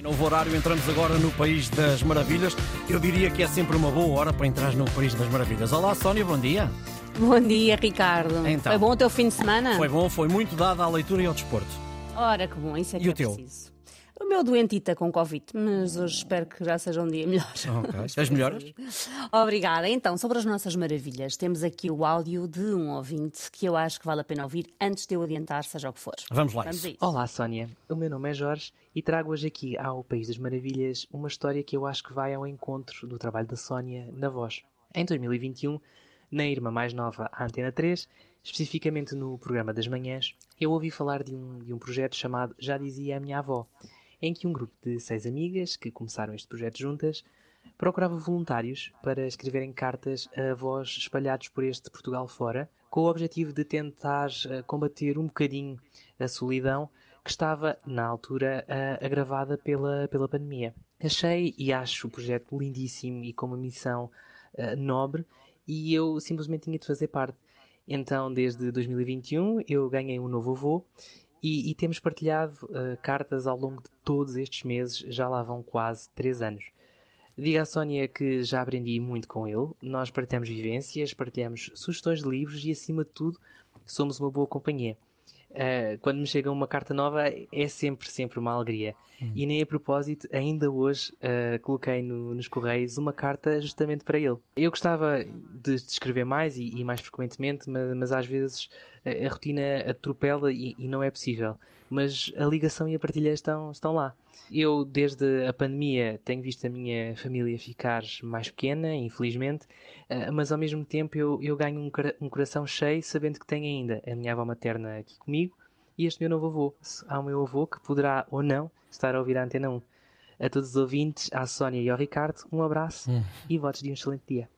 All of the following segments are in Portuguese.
Em novo horário entramos agora no País das Maravilhas. Eu diria que é sempre uma boa hora para entrar no País das Maravilhas. Olá, Sónia, bom dia. Bom dia, Ricardo. Então. Foi bom o teu fim de semana? Foi bom, foi muito dada à leitura e ao desporto. Ora, que bom, isso é que E o é teu? preciso. O meu doentita com Covid, mas hoje espero que já seja um dia melhor. Ok. As melhoras? Obrigada. Então, sobre as nossas maravilhas, temos aqui o áudio de um ouvinte que eu acho que vale a pena ouvir antes de eu adiantar, seja o que for. Vamos lá. Vamos a. Olá Sónia, o meu nome é Jorge e trago hoje aqui ao País das Maravilhas uma história que eu acho que vai ao encontro do trabalho da Sónia na voz. Em 2021, na irmã mais nova à Antena 3, especificamente no programa das manhãs, eu ouvi falar de um, de um projeto chamado Já Dizia a Minha Avó, em que um grupo de seis amigas que começaram este projeto juntas procurava voluntários para escreverem cartas a avós espalhados por este Portugal fora, com o objetivo de tentar eh, combater um bocadinho a solidão que estava, na altura, agravada pela, pela pandemia. Achei e acho o projeto lindíssimo e com uma missão eh, nobre e eu simplesmente tinha de fazer parte. Então, desde 2021, eu ganhei um novo avô e, e temos partilhado eh, cartas ao longo de todos estes meses, já lá vão quase três anos. Diga à Sónia que já aprendi muito com ele. Nós partilhamos vivências, partilhamos sugestões de livros e, acima de tudo, somos uma boa companhia. Uh, quando me chega uma carta nova, é sempre, sempre uma alegria. E nem a propósito, ainda hoje uh, coloquei no- nos correios uma carta justamente para ele. Eu gostava de de escrever mais e, e mais frequentemente, mas, mas às vezes uh, a rotina atropela e, e não é possível. Mas a ligação e a partilha estão, estão lá. Eu, desde a pandemia, tenho visto a minha família ficar mais pequena, infelizmente, eh, mas ao mesmo tempo eu, eu ganho um, um coração cheio sabendo que tenho ainda a minha avó materna aqui comigo e este meu novo avô. Há o meu avô que poderá ou não estar a ouvir a Antena 1. A todos os ouvintes, à Sónia e ao Ricardo, um abraço e votos de um excelente dia.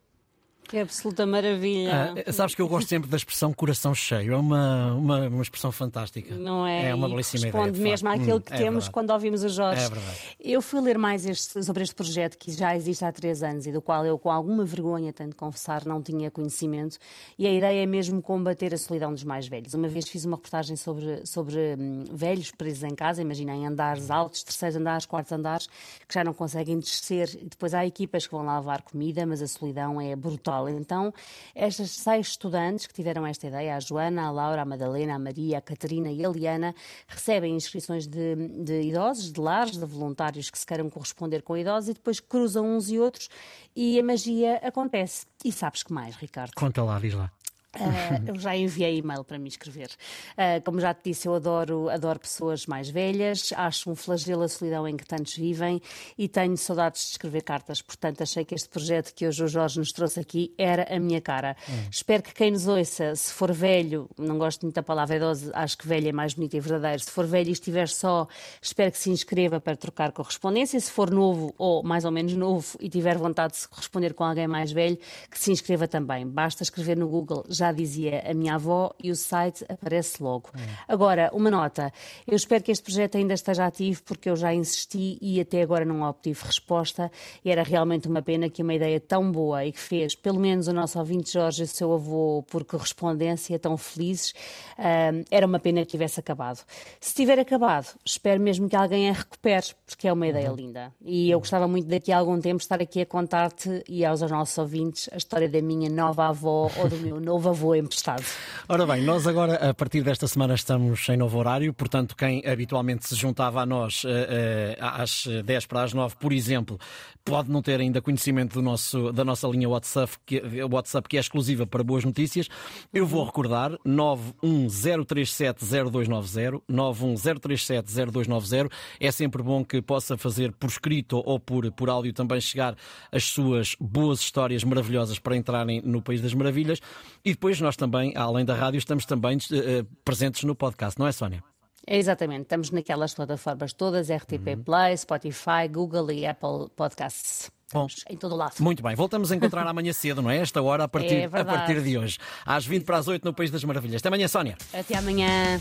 Que absoluta maravilha. Ah, sabes que eu gosto sempre da expressão coração cheio. É uma, uma, uma expressão fantástica. Não é? É uma belíssima ideia. Corresponde de mesmo facto. àquilo Hum, que é temos verdade. quando ouvimos o Jorge. É verdade. Eu fui ler mais este- sobre este projeto que já existe há três anos e do qual eu, com alguma vergonha, tenho de confessar, não tinha conhecimento. E a ideia é mesmo combater a solidão dos mais velhos. Uma vez fiz uma reportagem sobre, sobre hum, velhos presos em casa, imagina em andares altos, terceiros andares, quartos andares, que já não conseguem descer. Depois há equipas que vão lá levar comida, mas a solidão é brutal. Então, estas seis estudantes que tiveram esta ideia, a Joana, a Laura, a Madalena, a Maria, a Catarina e a Liana, recebem inscrições de, de idosos, de lares, de voluntários que se queiram corresponder com idosos e depois cruzam uns e outros e a magia acontece. E sabes que mais, Ricardo? Conta lá, diz lá. Ah, eu já enviei e-mail para me inscrever. Ah, como já te disse, eu adoro, adoro pessoas mais velhas, acho um flagelo a solidão em que tantos vivem e tenho saudades de escrever cartas. Portanto, achei que este projeto que hoje o Jorge nos trouxe aqui era a minha cara. Espero que quem nos ouça, se for velho, não gosto muito da palavra idoso, acho que velho é mais bonito e verdadeiro. Se for velho e estiver só, espero que se inscreva para trocar correspondência. Se for novo ou mais ou menos novo e tiver vontade de se corresponder com alguém mais velho, que se inscreva também. Basta escrever no Google, já dizia a minha avó, e o site aparece logo. Agora, uma nota. Eu espero que este projeto ainda esteja ativo, porque eu já insisti e até agora não obtive resposta. E era realmente uma pena que uma ideia tão boa e que fez, pelo menos o nosso ouvinte Jorge e o seu avô, por correspondência, tão felizes, ah, era uma pena que tivesse acabado. Se tiver acabado, espero mesmo que alguém a recupere, porque é uma ideia linda. E eu gostava muito daqui a algum tempo estar aqui a contar-te e aos nossos ouvintes a história da minha nova avó ou do meu novo avô emprestado. Ora bem, nós agora, a partir desta semana, estamos em novo horário, portanto, quem habitualmente se juntava a nós eh, eh, às 10 para as 9, por exemplo, pode não ter ainda conhecimento do nosso, da nossa linha WhatsApp que, WhatsApp, que é exclusiva para boas notícias. Eu vou recordar: 910370290, 910370290. É sempre bom que possa fazer por escrito ou por, por áudio também chegar as suas boas histórias maravilhosas para entrarem no País das Maravilhas. E depois nós também, além da rádio, estamos também eh, presentes no podcast, não é, Sónia? É exatamente, estamos naquelas plataformas todas, RTP Play, Spotify, Google e Apple Podcasts. Bom. Em todo lado. Muito bem, voltamos a encontrar amanhã cedo, não é? Esta hora, a partir, É a partir de hoje. Às 20 para as 8 no País das Maravilhas. Até amanhã, Sónia. Até amanhã.